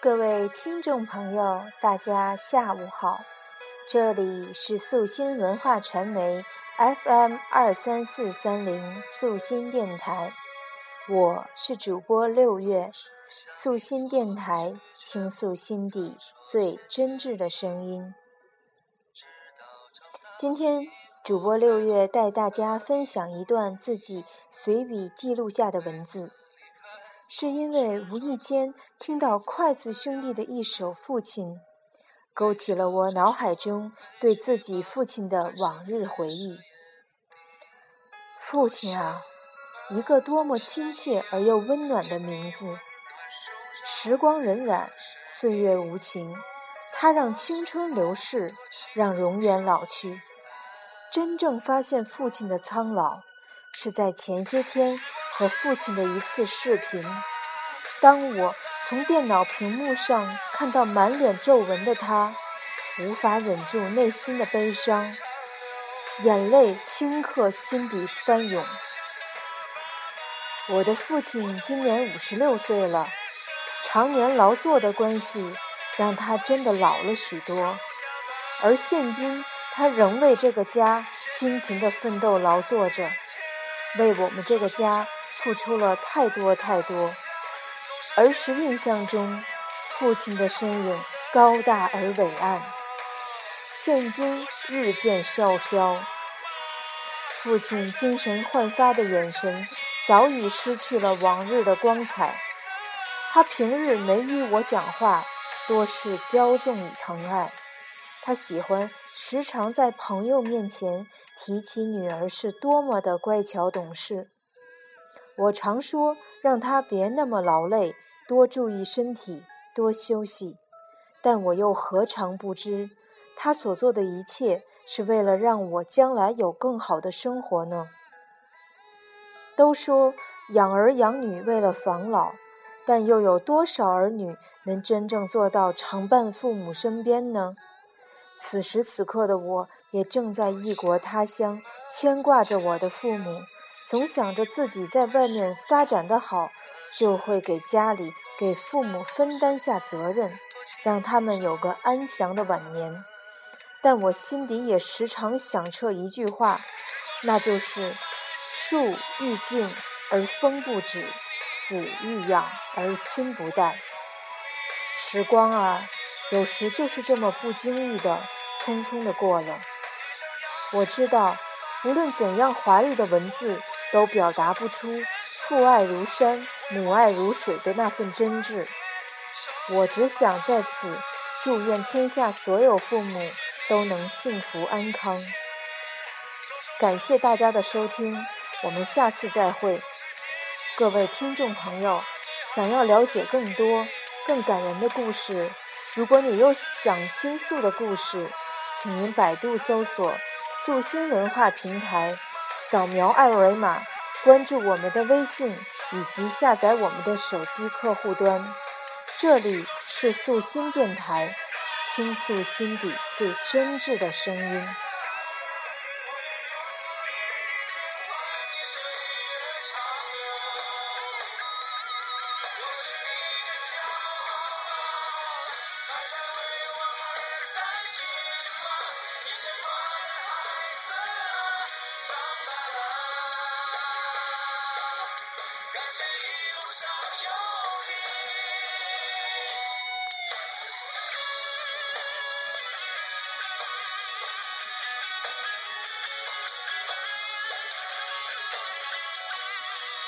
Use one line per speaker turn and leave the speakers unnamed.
各位听众朋友，大家下午好，这里是素心文化传媒 FM 二三四三零素心电台，我是主播六月，素心电台倾诉心底最真挚的声音。今天主播六月带大家分享一段自己随笔记录下的文字。是因为无意间听到筷子兄弟的一首《父亲》，勾起了我脑海中对自己父亲的往日回忆。父亲啊，一个多么亲切而又温暖的名字。时光荏苒，岁月无情，它让青春流逝，让容颜老去。真正发现父亲的苍老，是在前些天。和父亲的一次视频，当我从电脑屏幕上看到满脸皱纹的他，无法忍住内心的悲伤，眼泪顷刻心底翻涌。我的父亲今年五十六岁了，常年劳作的关系让他真的老了许多，而现今他仍为这个家辛勤的奋斗劳作着，为我们这个家。付出了太多太多，儿时印象中，父亲的身影高大而伟岸，现今日渐瘦削。父亲精神焕发的眼神早已失去了往日的光彩。他平日没与我讲话，多是骄纵与疼爱。他喜欢时常在朋友面前提起女儿是多么的乖巧懂事。我常说让他别那么劳累，多注意身体，多休息。但我又何尝不知，他所做的一切是为了让我将来有更好的生活呢？都说养儿养女为了防老，但又有多少儿女能真正做到常伴父母身边呢？此时此刻的我，也正在异国他乡，牵挂着我的父母。总想着自己在外面发展的好，就会给家里、给父母分担下责任，让他们有个安详的晚年。但我心底也时常响彻一句话，那就是“树欲静而风不止，子欲养而亲不待”。时光啊，有时就是这么不经意的、匆匆的过了。我知道，无论怎样华丽的文字。都表达不出父爱如山、母爱如水的那份真挚。我只想在此祝愿天下所有父母都能幸福安康。感谢大家的收听，我们下次再会。各位听众朋友，想要了解更多更感人的故事，如果你有想倾诉的故事，请您百度搜索“素心文化平台”。扫描二维码，关注我们的微信以及下载我们的手机客户端，这里是素心电台，倾诉心底最真挚的声音。前一路上有